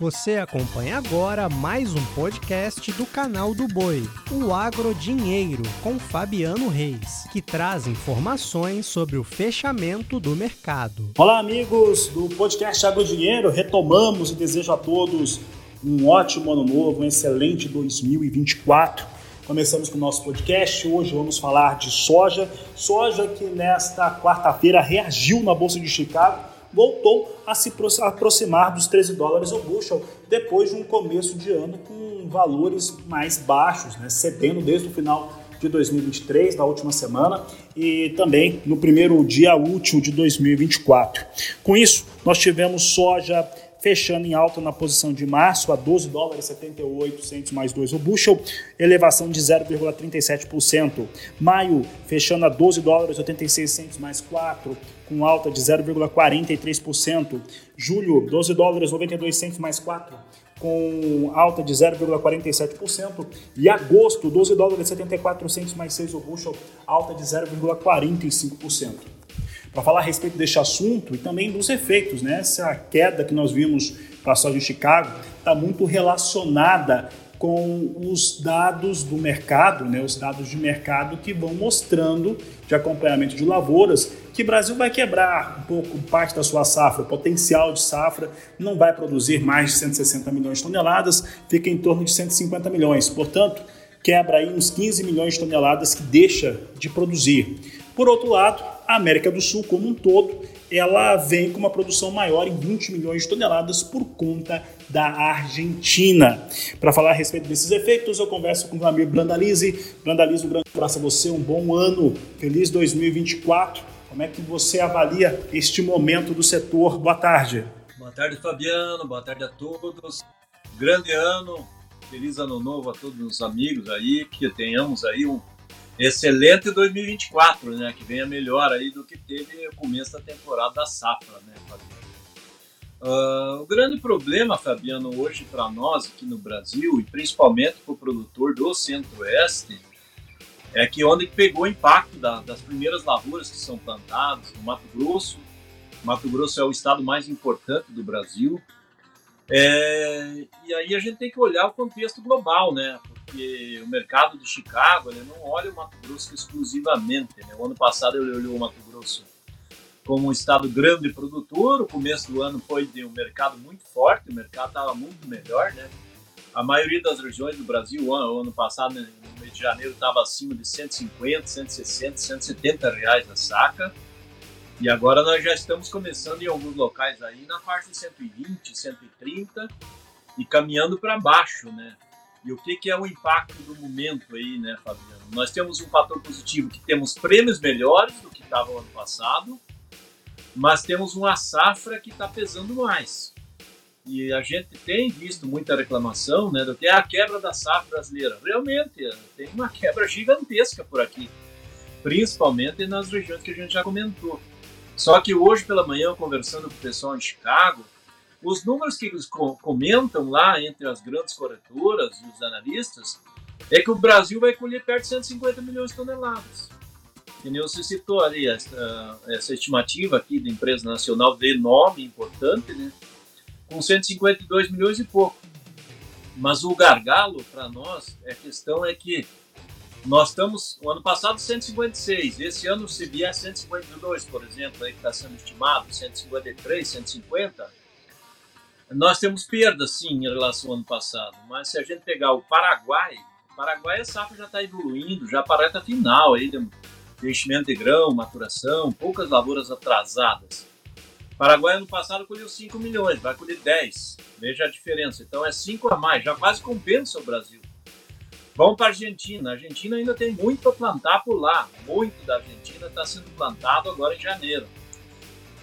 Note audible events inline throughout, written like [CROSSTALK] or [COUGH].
Você acompanha agora mais um podcast do canal do Boi, o Agro Dinheiro, com Fabiano Reis, que traz informações sobre o fechamento do mercado. Olá, amigos do podcast Agro Dinheiro. Retomamos e desejo a todos um ótimo ano novo, um excelente 2024. Começamos com o nosso podcast. Hoje vamos falar de soja. Soja que nesta quarta-feira reagiu na Bolsa de Chicago voltou a se aproximar dos 13 dólares o bushel depois de um começo de ano com valores mais baixos, né, cedendo desde o final de 2023, da última semana, e também no primeiro dia útil de 2024. Com isso, nós tivemos soja fechando em alta na posição de março a 12 dólares 78 centos mais 2 o bushel, elevação de 0,37%. Maio fechando a 12 dólares 86 centos mais 4, com alta de 0,43%. Julho, 12 dólares 92 centos mais 4, com alta de 0,47%. E agosto, 12 dólares 74 centos mais 6 o bushel, alta de 0,45% para falar a respeito deste assunto e também dos efeitos. Né? Essa queda que nós vimos para a soja em Chicago está muito relacionada com os dados do mercado, né, os dados de mercado que vão mostrando de acompanhamento de lavouras que o Brasil vai quebrar um pouco parte da sua safra, o potencial de safra não vai produzir mais de 160 milhões de toneladas, fica em torno de 150 milhões. Portanto, quebra aí uns 15 milhões de toneladas que deixa de produzir. Por outro lado, a América do Sul como um todo, ela vem com uma produção maior em 20 milhões de toneladas por conta da Argentina. Para falar a respeito desses efeitos, eu converso com o amigo Brandalize. Brandalize, um grande abraço a você, um bom ano, feliz 2024. Como é que você avalia este momento do setor? Boa tarde. Boa tarde, Fabiano. Boa tarde a todos. Grande ano. Feliz ano novo a todos os amigos aí. Que tenhamos aí um excelente 2024, né? Que venha melhor aí do que teve o começo da temporada da safra, né, Fabiano? Uh, o grande problema, Fabiano, hoje para nós aqui no Brasil e principalmente para o produtor do Centro-Oeste é que onde pegou o impacto da, das primeiras lavouras que são plantadas no Mato Grosso. Mato Grosso é o estado mais importante do Brasil. É, e aí a gente tem que olhar o contexto global, né? Porque o mercado de Chicago ele não olha o Mato Grosso exclusivamente. Né? O ano passado ele olhou o Mato Grosso como um estado grande produtor, o começo do ano foi de um mercado muito forte, o mercado estava muito melhor, né? A maioria das regiões do Brasil, o ano, o ano passado, no mês de janeiro, estava acima de 150, 160, 170 reais a saca. E agora nós já estamos começando em alguns locais aí na faixa de 120, 130 e caminhando para baixo, né? E o que, que é o impacto do momento aí, né, Fabiano? Nós temos um fator positivo que temos prêmios melhores do que estava ano passado, mas temos uma safra que está pesando mais. E a gente tem visto muita reclamação né, do que é a quebra da safra brasileira. Realmente, tem uma quebra gigantesca por aqui, principalmente nas regiões que a gente já comentou. Só que hoje pela manhã, conversando com o pessoal em Chicago, os números que eles comentam lá entre as grandes corretoras e os analistas é que o Brasil vai colher perto de 150 milhões de toneladas. Que nem você citou ali, essa, essa estimativa aqui da empresa nacional de nome importante, né? com 152 milhões e pouco. Mas o gargalo para nós, a questão é que nós estamos, o ano passado 156, esse ano se vier 152, por exemplo, aí que está sendo estimado, 153, 150, nós temos perdas, sim, em relação ao ano passado, mas se a gente pegar o Paraguai, o Paraguai a safra já está evoluindo, já para a reta final aí de investimento de grão, maturação, poucas lavouras atrasadas. O Paraguai ano passado colheu 5 milhões, vai colher 10. Veja a diferença. Então é 5 a mais, já quase compensa o Brasil. Vamos para a Argentina. A Argentina ainda tem muito para plantar por lá. Muito da Argentina está sendo plantado agora em janeiro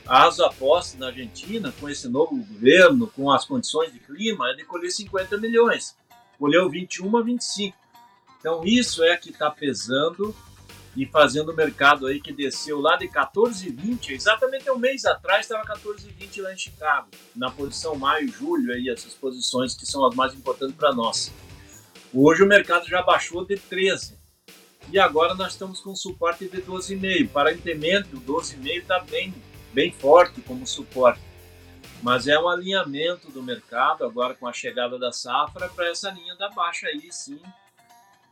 as apostas na Argentina, com esse novo governo, com as condições de clima, é de colher 50 milhões. Colheu 21 a 25. Então isso é que está pesando e fazendo o mercado aí que desceu lá de 14,20, exatamente um mês atrás estava 14,20 lá em Chicago, na posição maio, julho, aí, essas posições que são as mais importantes para nós. Hoje o mercado já baixou de 13 e agora nós estamos com suporte de 12,5. Para entendimento, o 12,5 está bem bem forte como suporte. Mas é um alinhamento do mercado agora com a chegada da safra para essa linha da baixa aí, sim.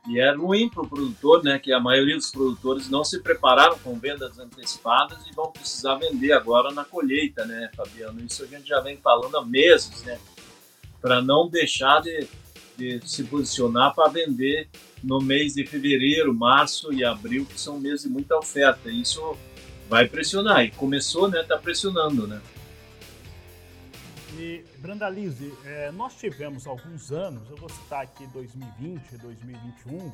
E é ruim para o produtor, né? Que a maioria dos produtores não se prepararam com vendas antecipadas e vão precisar vender agora na colheita, né, Fabiano? Isso a gente já vem falando há meses, né? Para não deixar de, de se posicionar para vender no mês de fevereiro, março e abril, que são meses de muita oferta. Isso vai pressionar. E começou, né? Tá pressionando, né? E, Brandalize, é, nós tivemos alguns anos, eu vou citar aqui 2020, 2021,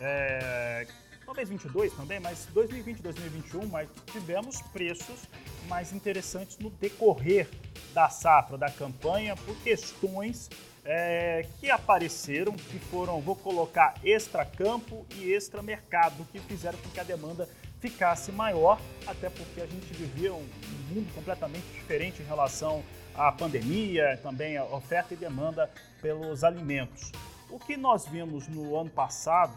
é, talvez 22 também, mas 2020 2021, mas tivemos preços mais interessantes no decorrer da safra, da campanha, por questões é, que apareceram, que foram, vou colocar, extra-campo e extra-mercado, que fizeram com que a demanda ficasse maior, até porque a gente vivia um mundo completamente diferente em relação à pandemia, também a oferta e demanda pelos alimentos. O que nós vimos no ano passado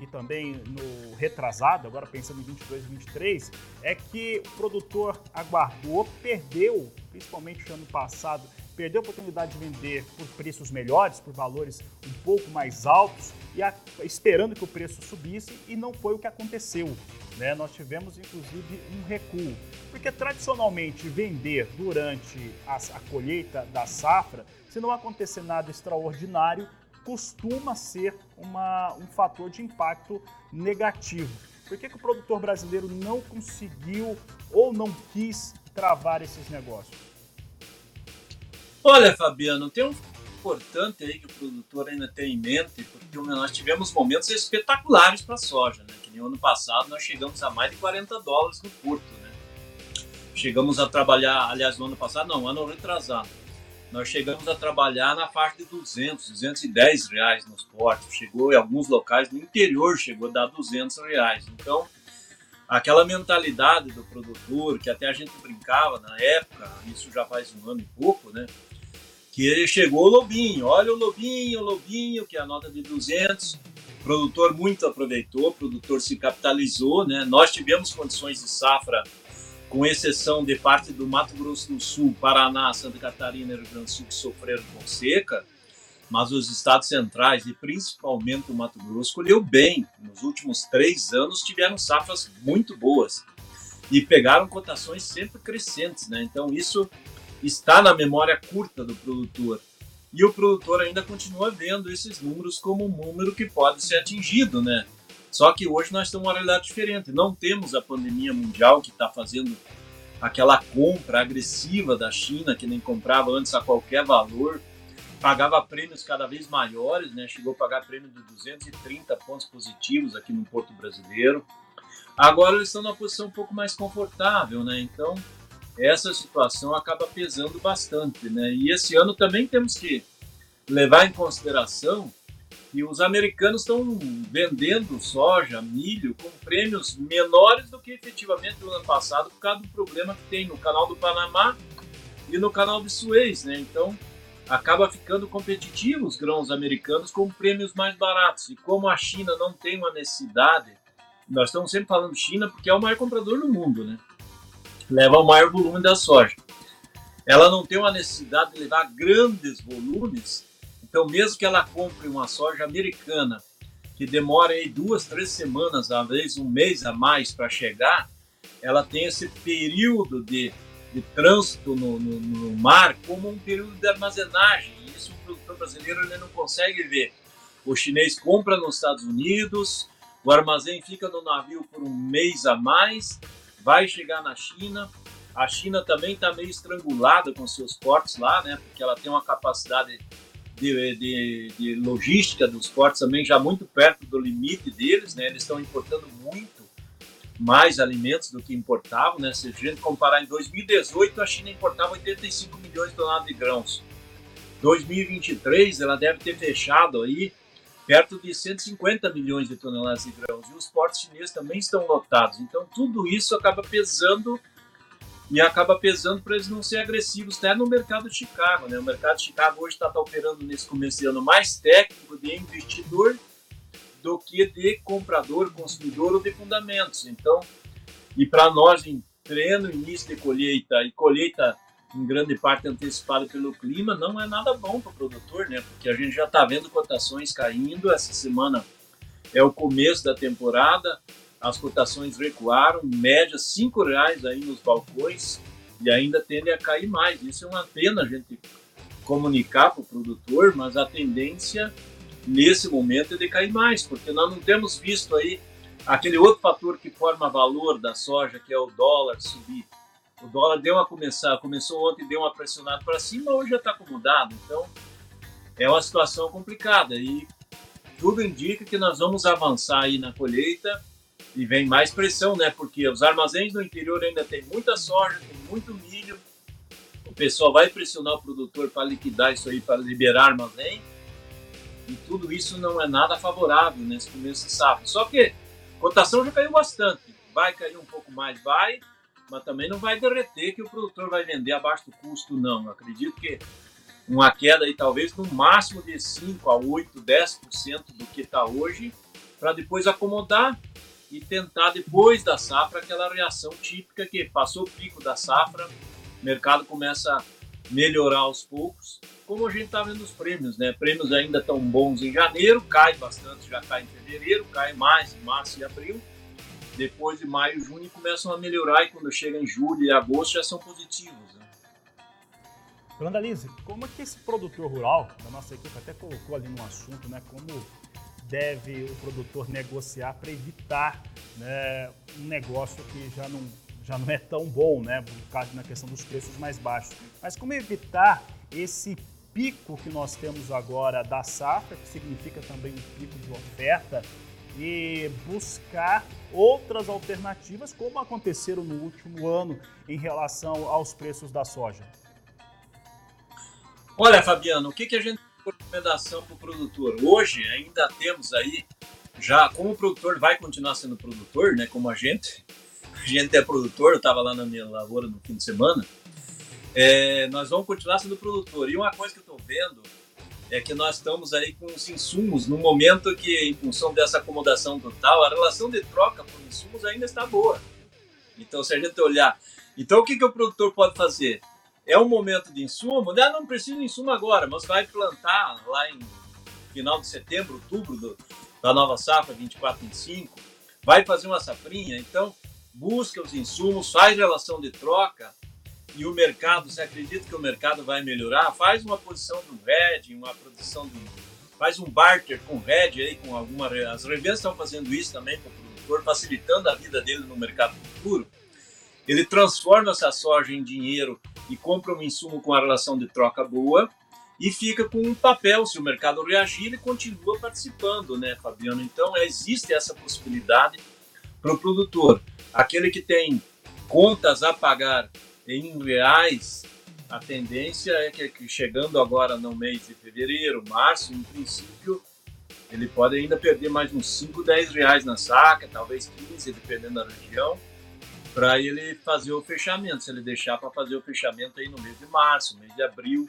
e também no retrasado, agora pensando em 22 e 23, é que o produtor aguardou, perdeu, principalmente no ano passado, perdeu a oportunidade de vender por preços melhores, por valores um pouco mais altos, e a, esperando que o preço subisse, e não foi o que aconteceu. Né? Nós tivemos, inclusive, um recuo. Porque, tradicionalmente, vender durante a, a colheita da safra, se não acontecer nada extraordinário, costuma ser uma, um fator de impacto negativo. Por que, que o produtor brasileiro não conseguiu ou não quis travar esses negócios? Olha, Fabiano, tem um importante aí que o produtor ainda tem em mente, porque nós tivemos momentos espetaculares para a soja, né? Que no ano passado nós chegamos a mais de 40 dólares no porto, né? Chegamos a trabalhar, aliás, no ano passado, não, ano retrasado. Nós chegamos a trabalhar na faixa de 200, 210 reais nos portos. Chegou em alguns locais no interior, chegou a dar 200 reais. Então, aquela mentalidade do produtor, que até a gente brincava na época, isso já faz um ano e pouco, né? Que chegou o Lobinho. Olha o Lobinho, o Lobinho, que é a nota de 200. O produtor muito aproveitou, o produtor se capitalizou, né? Nós tivemos condições de safra, com exceção de parte do Mato Grosso do Sul, Paraná, Santa Catarina e Rio Grande do Sul, que sofreram com seca, mas os estados centrais e principalmente o Mato Grosso colheu bem. Nos últimos três anos tiveram safras muito boas e pegaram cotações sempre crescentes, né? Então isso está na memória curta do produtor. E o produtor ainda continua vendo esses números como um número que pode ser atingido, né? Só que hoje nós temos uma realidade diferente. Não temos a pandemia mundial que está fazendo aquela compra agressiva da China, que nem comprava antes a qualquer valor, pagava prêmios cada vez maiores, né? Chegou a pagar prêmio de 230 pontos positivos aqui no Porto Brasileiro. Agora eles estão numa posição um pouco mais confortável, né? Então, essa situação acaba pesando bastante, né? E esse ano também temos que levar em consideração que os americanos estão vendendo soja, milho com prêmios menores do que efetivamente no ano passado por causa do problema que tem no canal do Panamá e no canal de Suez, né? Então acaba ficando competitivo os grãos americanos com prêmios mais baratos. E como a China não tem uma necessidade, nós estamos sempre falando China porque é o maior comprador do mundo, né? Leva ao maior volume da soja. Ela não tem uma necessidade de levar grandes volumes, então mesmo que ela compre uma soja americana que demora aí duas, três semanas, às vezes um mês a mais para chegar, ela tem esse período de, de trânsito no, no, no, mar como um período de armazenagem. Isso o produtor brasileiro ele não consegue ver. O chinês compra nos Estados Unidos, o armazém fica no navio por um mês a mais, vai chegar na China. A China também está meio estrangulada com seus portos lá, né? Porque ela tem uma capacidade de, de, de, logística dos portos também já muito perto do limite deles, né? Eles estão importando muito mais alimentos do que importavam, né? Se a gente comparar em 2018, a China importava 85 milhões de toneladas de grãos. 2023, ela deve ter fechado aí perto de 150 milhões de toneladas de grãos. E os portos chineses também estão lotados. Então, tudo isso acaba pesando e acaba pesando para eles não serem agressivos até no mercado de Chicago. Né? O mercado de Chicago hoje está tá operando nesse começo de ano mais técnico de investidor do que de comprador, consumidor ou de fundamentos. Então, e para nós em treino, início de colheita e colheita em grande parte antecipado pelo clima, não é nada bom para o produtor, né? Porque a gente já está vendo cotações caindo. Essa semana é o começo da temporada, as cotações recuaram, média cinco reais aí nos balcões e ainda tende a cair mais. Isso é uma pena a gente comunicar para o produtor, mas a tendência nesse momento é de cair mais, porque nós não temos visto aí aquele outro fator que forma valor da soja, que é o dólar subir. O dólar deu uma começar, começou ontem, deu uma pressionada para cima, hoje já está acomodado. Então é uma situação complicada e tudo indica que nós vamos avançar aí na colheita e vem mais pressão, né? Porque os armazéns no interior ainda tem muita soja, tem muito milho. O pessoal vai pressionar o produtor para liquidar isso aí, para liberar armazém. E tudo isso não é nada favorável nesse começo de safra. Só que a cotação já caiu bastante. Vai cair um pouco mais, vai, mas também não vai derreter que o produtor vai vender abaixo do custo, não. Eu acredito que uma queda aí talvez no máximo de 5 a 8, 10% do que está hoje, para depois acomodar e tentar depois da safra aquela reação típica que passou o pico da safra, o mercado começa a melhorar aos poucos, como a gente está vendo os prêmios, né? Prêmios ainda estão bons em janeiro, cai bastante, já cai em fevereiro, cai mais em março e abril. Depois de maio e junho começam a melhorar e quando chega em julho e agosto já são positivos. Né? Como é que esse produtor rural, da nossa equipe até colocou ali no assunto, né? Como deve o produtor negociar para evitar né, um negócio que já não, já não é tão bom, né, por causa na questão dos preços mais baixos. Mas como evitar esse pico que nós temos agora da safra, que significa também um pico de oferta, e buscar outras alternativas, como aconteceram no último ano em relação aos preços da soja? Olha, Fabiano, o que, que a gente recomendação para o produtor. Hoje ainda temos aí, já como o produtor vai continuar sendo produtor, né? Como a gente, [LAUGHS] a gente é produtor, eu estava lá na minha lavoura no fim de semana, é, nós vamos continuar sendo produtor. E uma coisa que eu estou vendo é que nós estamos aí com os insumos no momento que, em função dessa acomodação total, a relação de troca por insumos ainda está boa. Então, se a gente olhar, então o que, que o produtor pode fazer? é um momento de insumo, né? não precisa de insumo agora, mas vai plantar lá em final de setembro, outubro do, da nova safra 24, 25, vai fazer uma safrinha, então busca os insumos, faz relação de troca e o mercado, você acredita que o mercado vai melhorar? Faz uma posição do RED, uma produção do. faz um barter com RED aí, com alguma. As revendas estão fazendo isso também para o produtor, facilitando a vida dele no mercado futuro. Ele transforma essa soja em dinheiro e compra um insumo com a relação de troca boa e fica com um papel. Se o mercado reagir, ele continua participando, né, Fabiano? Então, existe essa possibilidade para o produtor. Aquele que tem contas a pagar em reais, a tendência é que chegando agora no mês de fevereiro, março, em princípio, ele pode ainda perder mais uns 5, 10 reais na saca, talvez 15, dependendo da região para ele fazer o fechamento, se ele deixar para fazer o fechamento aí no mês de março, mês de abril.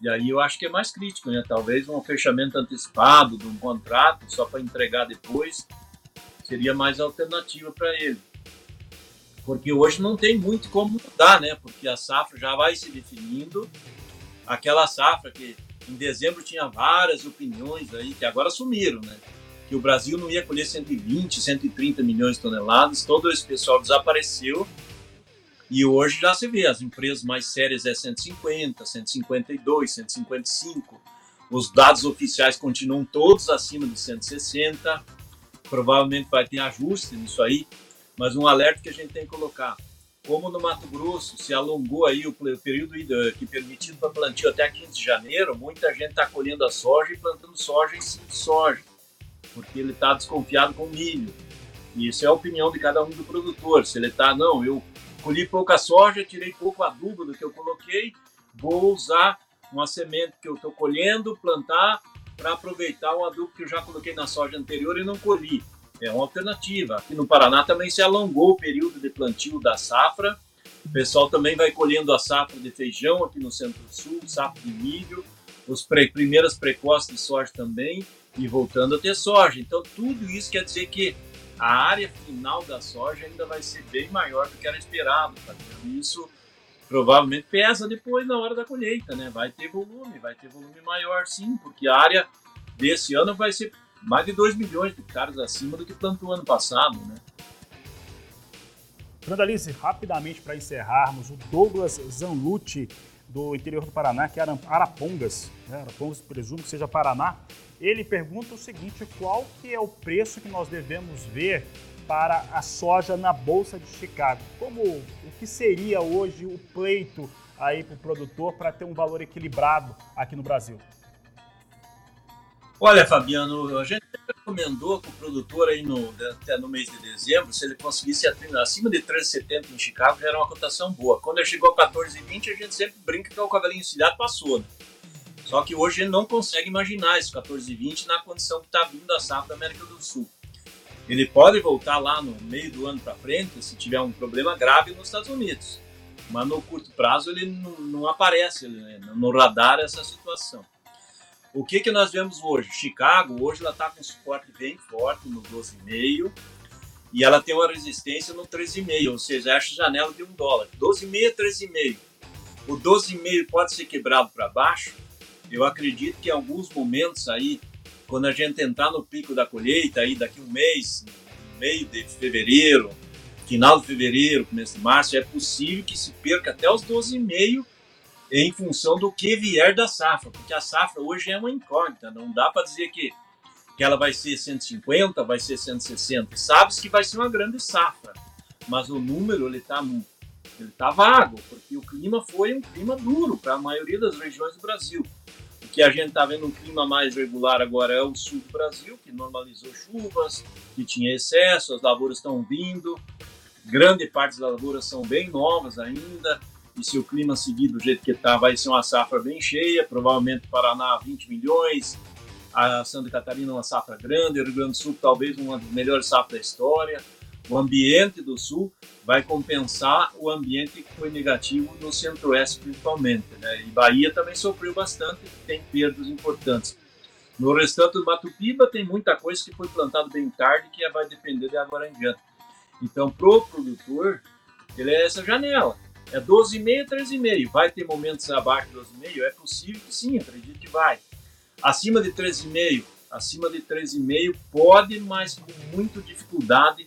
E aí eu acho que é mais crítico, né? Talvez um fechamento antecipado de um contrato só para entregar depois seria mais alternativa para ele. Porque hoje não tem muito como mudar, né? Porque a safra já vai se definindo. Aquela safra que em dezembro tinha várias opiniões aí que agora sumiram, né? que o Brasil não ia colher 120, 130 milhões de toneladas, todo esse pessoal desapareceu e hoje já se vê, as empresas mais sérias é 150, 152, 155, os dados oficiais continuam todos acima de 160, provavelmente vai ter ajuste nisso aí, mas um alerta que a gente tem que colocar, como no Mato Grosso se alongou aí o período que permitido para plantio até 15 de janeiro, muita gente está colhendo a soja e plantando soja em cima de soja porque ele está desconfiado com milho. E isso é a opinião de cada um do produtor. Se ele está, não, eu colhi pouca soja, tirei pouco adubo do que eu coloquei, vou usar uma semente que eu estou colhendo, plantar, para aproveitar o adubo que eu já coloquei na soja anterior e não colhi. É uma alternativa. Aqui no Paraná também se alongou o período de plantio da safra. O pessoal também vai colhendo a safra de feijão aqui no Centro-Sul, safra de milho, os pre primeiras precoces de soja também e voltando a ter soja. Então, tudo isso quer dizer que a área final da soja ainda vai ser bem maior do que era esperado. Tá? Isso provavelmente pesa depois na hora da colheita, né? Vai ter volume, vai ter volume maior sim, porque a área desse ano vai ser mais de 2 milhões de hectares acima do que plantou ano passado, né? Brandalice, rapidamente para encerrarmos, o Douglas Zanlucci, do interior do Paraná, que é Arapongas, né? Arapongas, presumo que seja Paraná, ele pergunta o seguinte, qual que é o preço que nós devemos ver para a soja na Bolsa de Chicago? Como o que seria hoje o pleito aí para o produtor para ter um valor equilibrado aqui no Brasil? Olha, Fabiano, a gente recomendou que o produtor aí no, até no mês de dezembro, se ele conseguisse acima de 13,70 em Chicago, já era uma cotação boa. Quando ele chegou a 14,20, a gente sempre brinca que é o cavalinho encilhado passou. Né? Só que hoje ele não consegue imaginar esse 14,20 na condição que está vindo a safra da América do Sul. Ele pode voltar lá no meio do ano para frente se tiver um problema grave nos Estados Unidos. Mas no curto prazo ele não, não aparece ele, no radar essa situação. O que, que nós vemos hoje? Chicago, hoje ela está com suporte bem forte no 12,5 e ela tem uma resistência no 13,5, ou seja, acha janela de um dólar. 12,5 13,5. O 12,5 pode ser quebrado para baixo. Eu acredito que em alguns momentos aí, quando a gente entrar no pico da colheita, aí daqui um mês, meio de fevereiro, final de fevereiro, começo de março, é possível que se perca até os 12,5 em função do que vier da safra, porque a safra hoje é uma incógnita, não dá para dizer que, que ela vai ser 150, vai ser 160, sabe-se que vai ser uma grande safra, mas o número ele está ele tá vago, porque o clima foi um clima duro para a maioria das regiões do Brasil. O que a gente está vendo um clima mais regular agora é o sul do Brasil, que normalizou chuvas, que tinha excesso, as lavouras estão vindo, grande parte das lavouras são bem novas ainda, e se o clima seguir do jeito que está, vai ser uma safra bem cheia, provavelmente Paraná 20 milhões, a Santa Catarina uma safra grande, o Rio Grande do Sul talvez uma das melhores safras da história. O ambiente do Sul vai compensar o ambiente que foi negativo no Centro-Oeste principalmente. Né? E Bahia também sofreu bastante, tem perdas importantes. No restante do Mato Piba tem muita coisa que foi plantada bem tarde que vai depender de agora em diante. Então, pro produtor, ele é essa janela. É 12,5, 13,5. Vai ter momentos abaixo de 12,5? É possível que sim, acredito que vai. Acima de 13,5, acima de 13,5 pode, mas com muita dificuldade.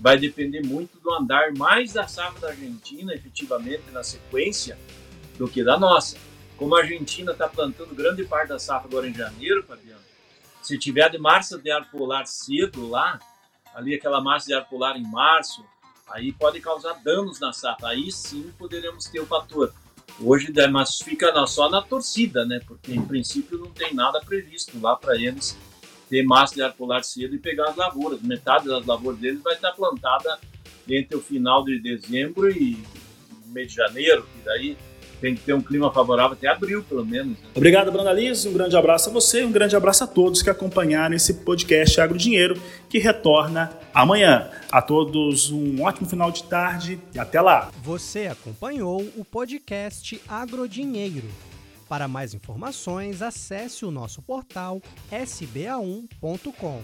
Vai depender muito do andar mais da safra da Argentina, efetivamente, na sequência, do que da nossa. Como a Argentina está plantando grande parte da safra agora em janeiro, Fabiano, se tiver de massa de ar polar cedo lá, ali aquela massa de ar polar em março, aí pode causar danos na safra. Aí sim poderemos ter o fator. Hoje, mas fica só na torcida, né? Porque em princípio não tem nada previsto lá para eles ter massa de ar polar cedo e pegar as lavouras. Metade das lavouras deles vai estar plantada entre o final de dezembro e mês de janeiro, e daí tem que ter um clima favorável até abril, pelo menos. Né? Obrigado, Bruna Liz. Um grande abraço a você e um grande abraço a todos que acompanharam esse podcast Agro Dinheiro, que retorna amanhã. A todos um ótimo final de tarde e até lá. Você acompanhou o podcast Agro Dinheiro. Para mais informações, acesse o nosso portal sba1.com.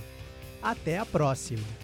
Até a próxima!